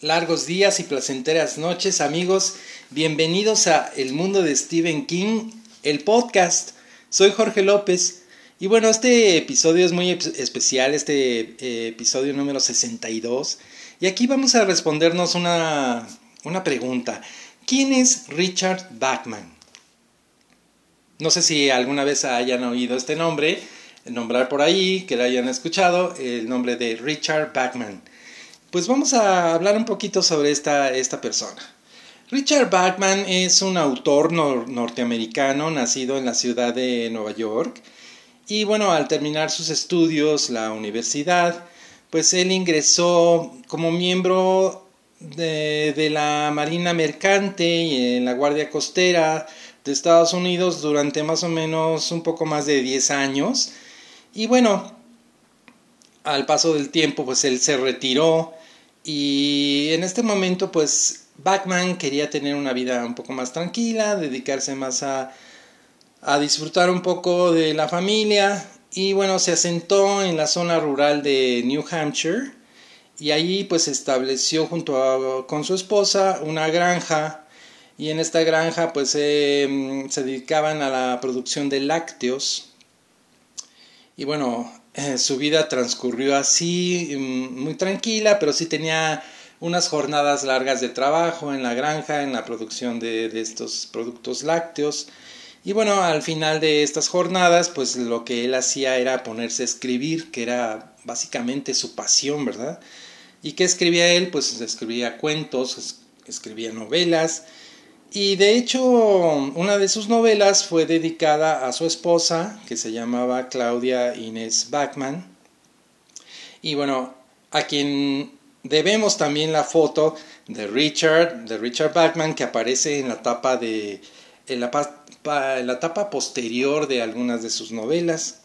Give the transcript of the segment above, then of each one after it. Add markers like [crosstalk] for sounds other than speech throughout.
largos días y placenteras noches, amigos. Bienvenidos a El Mundo de Stephen King, el podcast. Soy Jorge López. Y bueno, este episodio es muy especial, este eh, episodio número 62. Y aquí vamos a respondernos una, una pregunta. ¿Quién es Richard Bachman? No sé si alguna vez hayan oído este nombre, nombrar por ahí, que lo hayan escuchado, el nombre de Richard Bachman. Pues vamos a hablar un poquito sobre esta, esta persona. Richard Bachman es un autor norteamericano nacido en la ciudad de Nueva York y bueno, al terminar sus estudios, la universidad, pues él ingresó como miembro de, de la Marina Mercante y en la Guardia Costera de Estados Unidos durante más o menos un poco más de 10 años. Y bueno, al paso del tiempo, pues él se retiró y en este momento, pues Bachman quería tener una vida un poco más tranquila, dedicarse más a, a disfrutar un poco de la familia. Y bueno, se asentó en la zona rural de New Hampshire y allí pues estableció junto a, con su esposa una granja. Y en esta granja pues se dedicaban a la producción de lácteos. Y bueno, eh, su vida transcurrió así, mm, muy tranquila, pero sí tenía unas jornadas largas de trabajo en la granja, en la producción de, de, estos productos lácteos. Y bueno, al final de estas jornadas, pues lo que él hacía era ponerse a escribir, que era básicamente su pasión, ¿verdad? ¿Y qué escribía él? Pues escribía cuentos, escribía novelas, y de hecho, una de sus novelas fue dedicada a su esposa, que se llamaba Claudia Inés Bachman. Y bueno, a quien debemos también la foto de Richard, de Richard Bachman, que aparece en la tapa de en la, en la tapa posterior de algunas de sus novelas.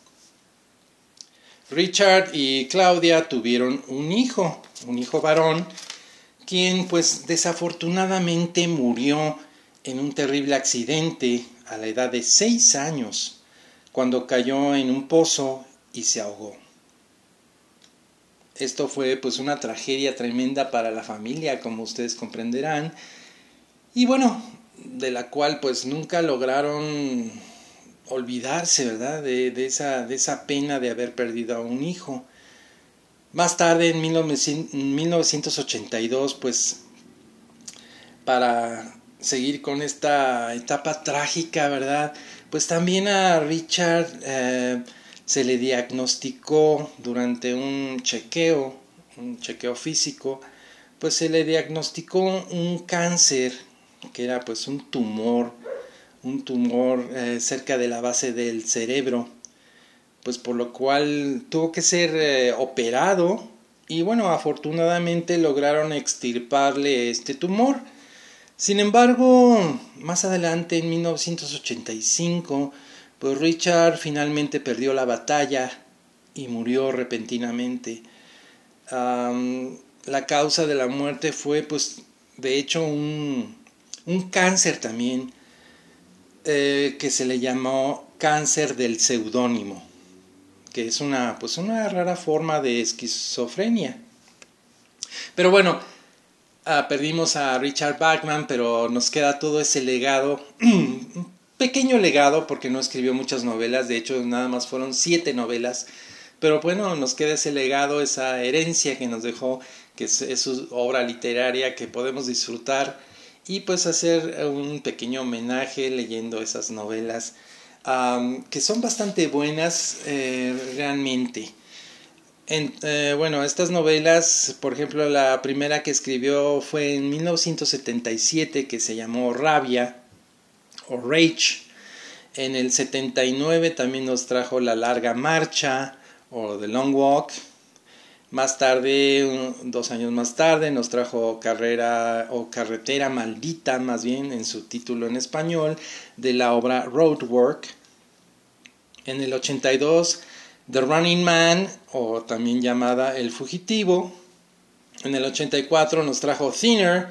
Richard y Claudia tuvieron un hijo, un hijo varón, quien pues desafortunadamente murió en un terrible accidente a la edad de seis años, cuando cayó en un pozo y se ahogó. Esto fue pues una tragedia tremenda para la familia, como ustedes comprenderán, y bueno, de la cual pues nunca lograron olvidarse, ¿verdad? De, de, esa, de esa pena de haber perdido a un hijo. Más tarde, en 1982, pues para seguir con esta etapa trágica, ¿verdad? Pues también a Richard eh, se le diagnosticó durante un chequeo, un chequeo físico, pues se le diagnosticó un cáncer, que era pues un tumor, un tumor eh, cerca de la base del cerebro, pues por lo cual tuvo que ser eh, operado y bueno, afortunadamente lograron extirparle este tumor sin embargo, más adelante, en 1985, pues Richard finalmente perdió la batalla y murió repentinamente. la causa de la muerte fue, pues, de hecho, un, un cáncer también, eh, que se le llamó cáncer del seudónimo, que es una, pues, una rara forma de esquizofrenia. Pero bueno, Ah, perdimos a Richard Bachman, pero nos queda todo ese legado, [clears throat] un pequeño legado porque no escribió muchas novelas, de hecho nada más fueron siete novelas, pero bueno, nos queda ese legado, esa herencia que nos dejó, que es, su obra literaria que podemos disfrutar y pues hacer un pequeño homenaje leyendo esas novelas que son bastante buenas eh, realmente. Eh, bueno, estas novelas, por ejemplo, la primera que escribió fue en 1977 que se llamó Rabia o Rage. En el 79 también nos trajo La Larga Marcha o The Long Walk. Más tarde, dos años más tarde, nos trajo Carrera o Carretera Maldita, más bien en su título en español, de la obra Roadwork. En el 82 The Running Man, o también llamada El Fugitivo. En el 84 nos trajo Thinner,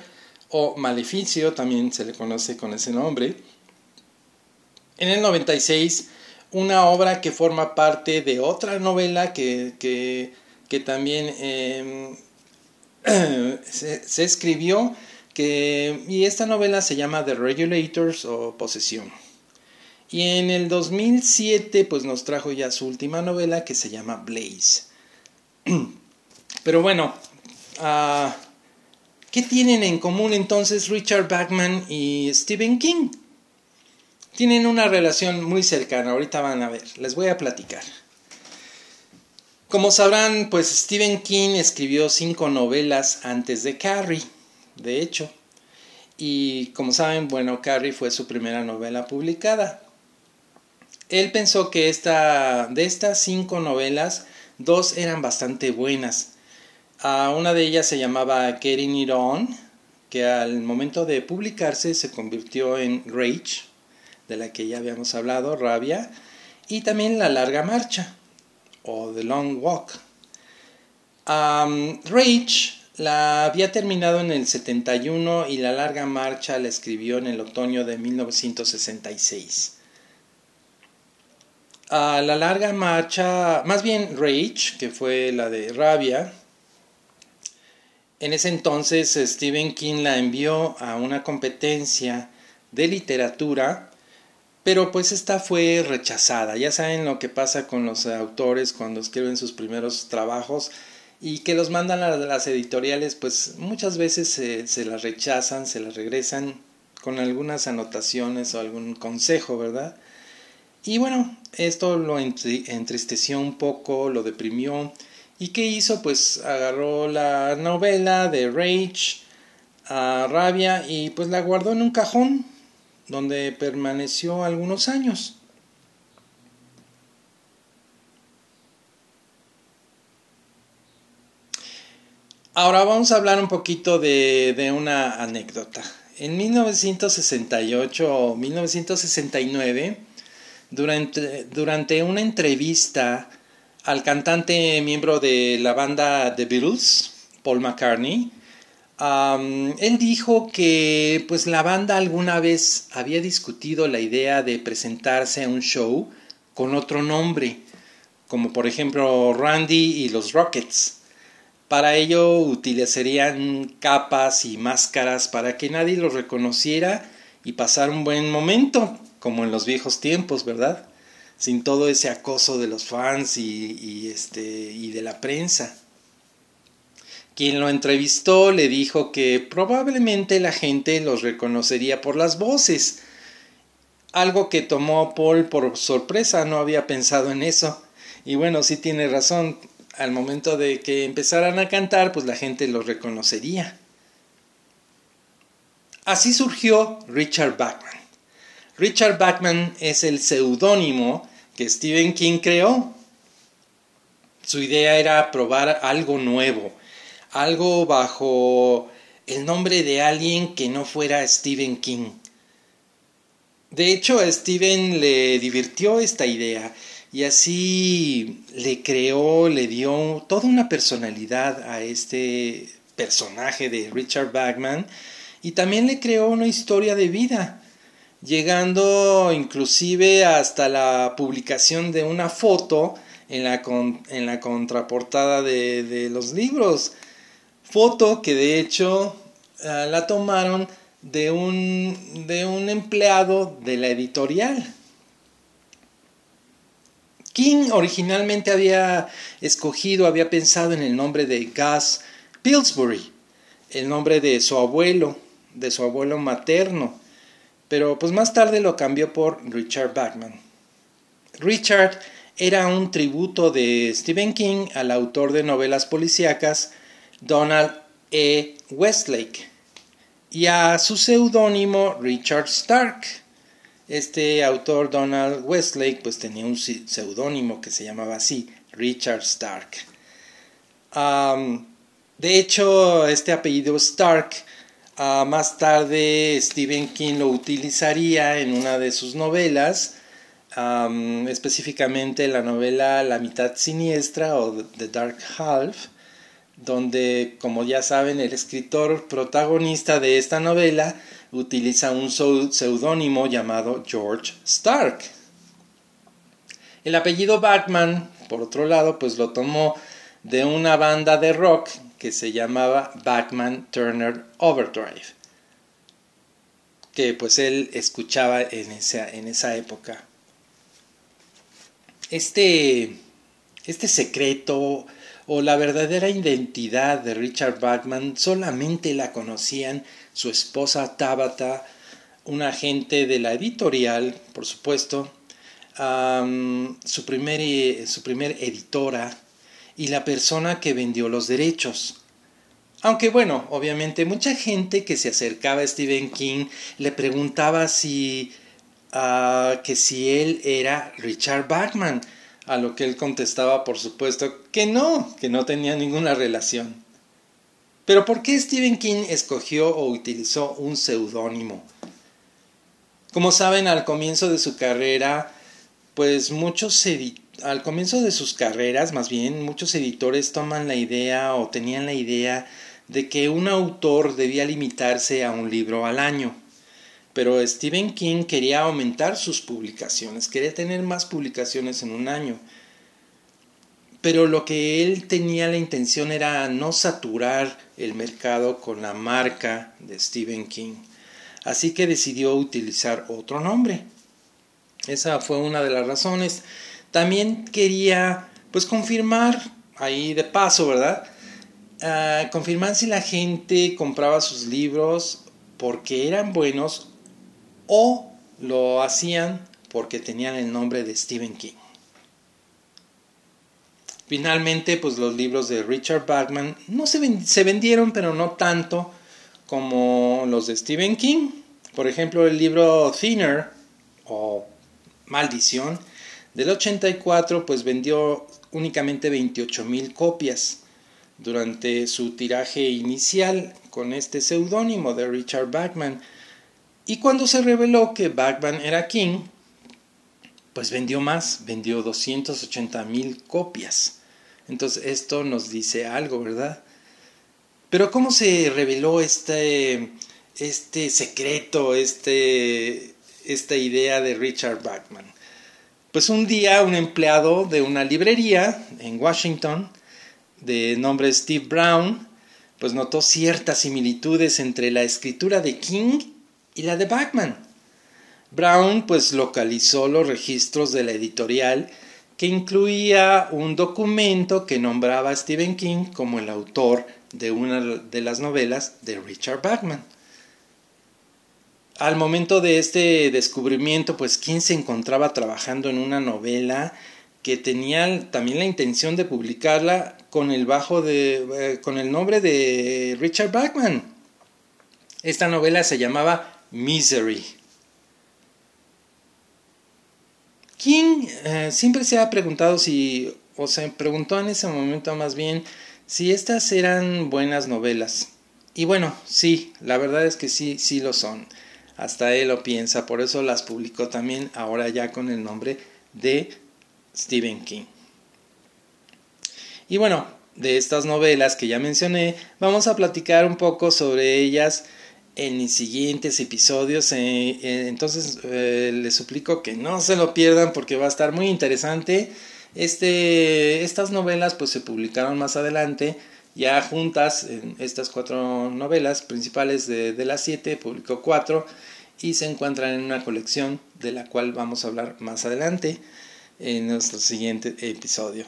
o Maleficio, también se le conoce con ese nombre. En el 96, una obra que forma parte de otra novela que, que, que también [clears throat] eh, se, escribió que, y esta novela se llama The Regulators o Posesión. Y en el 2007 pues nos trajo ya su última novela que se llama Blaze. [clears throat] Pero bueno, uh, ¿qué tienen en común entonces Richard Bachman y Stephen King? Tienen una relación muy cercana, ahorita van a ver, les voy a platicar. Como sabrán, pues Stephen King escribió cinco novelas antes de Carrie, de hecho. Y como saben, bueno, Carrie fue su primera novela publicada. Él pensó que esta, de estas cinco novelas, dos eran bastante buenas. una de ellas se llamaba Getting It On, que al momento de publicarse se convirtió en Rage, de la que ya habíamos hablado, Rabia, y también La Larga Marcha o The Long Walk. Rage la había terminado en el 71 y La Larga Marcha la escribió en el otoño de 1966. A la larga marcha, más bien Rage, que fue la de Rabia, en ese entonces Stephen King la envió a una competencia de literatura pero pues esta fue rechazada. Ya saben lo que pasa con los autores cuando escriben sus primeros trabajos y que los mandan a las editoriales, pues muchas veces se, se las rechazan, se las regresan con algunas anotaciones o algún consejo, ¿verdad? Y bueno, esto lo entristeció un poco, lo deprimió. ¿Y qué hizo? Pues agarró la novela de Rage, a Rabia, y pues la guardó en un cajón donde permaneció algunos años. Ahora vamos a hablar un poquito de, de una anécdota. En 1968 o 1969, durante, durante una entrevista al cantante miembro de la banda The Beatles, Paul McCartney, él dijo que pues la banda alguna vez había discutido la idea de presentarse a un show con otro nombre, como por ejemplo Randy y los Rockets. Para ello utilizarían capas y máscaras para que nadie los reconociera y pasar un buen momento, como en los viejos tiempos, ¿verdad? Sin todo ese acoso de los fans y, este, y de la prensa. Quien lo entrevistó le dijo que probablemente la gente los reconocería por las voces, algo que tomó Paul por sorpresa, no había pensado en eso. Y bueno, sí tiene razón, al momento de que empezaran a cantar, pues la gente los reconocería. Así surgió Richard Bachman. Richard Bachman es el seudónimo que Stephen King creó. Su idea era probar algo nuevo, algo bajo el nombre de alguien que no fuera Stephen King. De hecho, a Stephen le divirtió esta idea y así le creó, le dio toda una personalidad a este personaje de Richard Bachman y también le creó una historia de vida, llegando inclusive hasta la publicación de una foto en la, en la contraportada de, de los libros foto que de hecho ah, la tomaron de un, de un empleado de la editorial. King originalmente había escogido, había pensado en el nombre de Gus Pillsbury, el nombre de su abuelo, de su abuelo materno, pero pues más tarde lo cambió por Richard Bachman. Richard era un tributo de Stephen King al autor de novelas policíacas Donald E. Westlake y a su seudónimo Richard Stark. Este autor Donald Westlake pues tenía un seudónimo que se llamaba así, Richard Stark. de hecho, este apellido Stark ah, más tarde Stephen King lo utilizaría en una de sus novelas, específicamente la novela La mitad siniestra o The Dark Half, donde, como ya saben, el escritor protagonista de esta novela utiliza un seudónimo llamado George Stark. El apellido Bachman, por otro lado, pues lo tomó de una banda de rock que se llamaba Batman Turner Overdrive, que pues él escuchaba en esa, en esa época. Este, este secreto o la verdadera identidad de Richard Bachman solamente la conocían su esposa Tabitha, un agente de la editorial, por supuesto, su, primer, su primer editora y la persona que vendió los derechos. Aunque bueno, obviamente mucha gente que se acercaba a Stephen King le preguntaba si ah, que si él era Richard Bachman, a lo que él contestaba por supuesto que no, que no tenía ninguna relación. Pero ¿por qué Stephen King escogió o utilizó un seudónimo? Como saben, al comienzo de su carrera, pues muchos al comienzo de sus carreras, más bien, muchos editores toman la idea o tenían la idea de que un autor debía limitarse a un libro al año. Pero Stephen King quería aumentar sus publicaciones, quería tener más publicaciones en un año. Pero lo que él tenía la intención era no saturar el mercado con la marca de Stephen King. Así que decidió utilizar otro nombre. Esa fue una de las razones. También quería pues confirmar ahí de paso, ¿verdad? Ah, confirmar si la gente compraba sus libros porque eran buenos o lo hacían porque tenían el nombre de Stephen King. Finalmente, pues los libros de Richard Bachman no se, se vendieron, pero no tanto como los de Stephen King. Por ejemplo, el libro Thinner o Maldición del 84 pues vendió únicamente 28 mil copias durante su tiraje inicial con este seudónimo de Richard Bachman. Y cuando se reveló que Bachman era King, pues vendió más, vendió 280 mil copias. Entonces esto nos dice algo, ¿verdad? Pero ¿cómo se reveló este, este secreto, este, esta idea de Richard Bachman? Pues un día un empleado de una librería en Washington, de nombre Steve Brown, pues notó ciertas similitudes entre la escritura de King y la de Bachman. Brown pues localizó los registros de la editorial que incluía un documento que nombraba a Stephen King como el autor de una de las novelas de Richard Bachman. Al momento de este descubrimiento, pues King se encontraba trabajando en una novela que tenía también la intención de publicarla con el bajo de eh, con el nombre de Richard Bachman. Esta novela se llamaba Misery. King eh, siempre se ha preguntado si, o se preguntó en ese momento más bien, si estas eran buenas novelas. Y bueno, sí, la verdad es que sí, sí lo son. Hasta él lo piensa, por eso las publicó también ahora ya con el nombre de Stephen King. Y bueno, de estas novelas que ya mencioné, vamos a platicar un poco sobre ellas en mis siguientes episodios. Eh, eh, entonces eh, les suplico que no se lo pierdan porque va a estar muy interesante. Este, estas novelas pues se publicaron más adelante. Ya juntas, en estas cuatro novelas principales de, las siete, publicó cuatro y se encuentran en una colección de la cual vamos a hablar más adelante en nuestro siguiente episodio.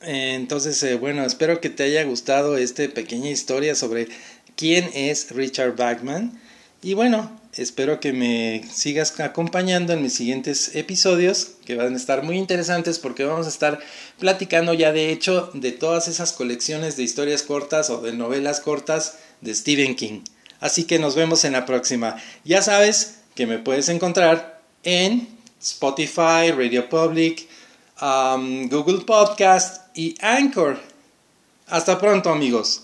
Entonces, bueno, espero que te haya gustado esta pequeña historia sobre quién es Richard Bachman. Y bueno, espero que me sigas acompañando en mis siguientes episodios, que van a estar muy interesantes porque vamos a estar platicando ya de hecho de todas esas colecciones de historias cortas o de novelas cortas de Stephen King. Así que nos vemos en la próxima. Ya sabes que me puedes encontrar en Spotify, Radio Public, um, Google Podcast y Anchor. Hasta pronto amigos.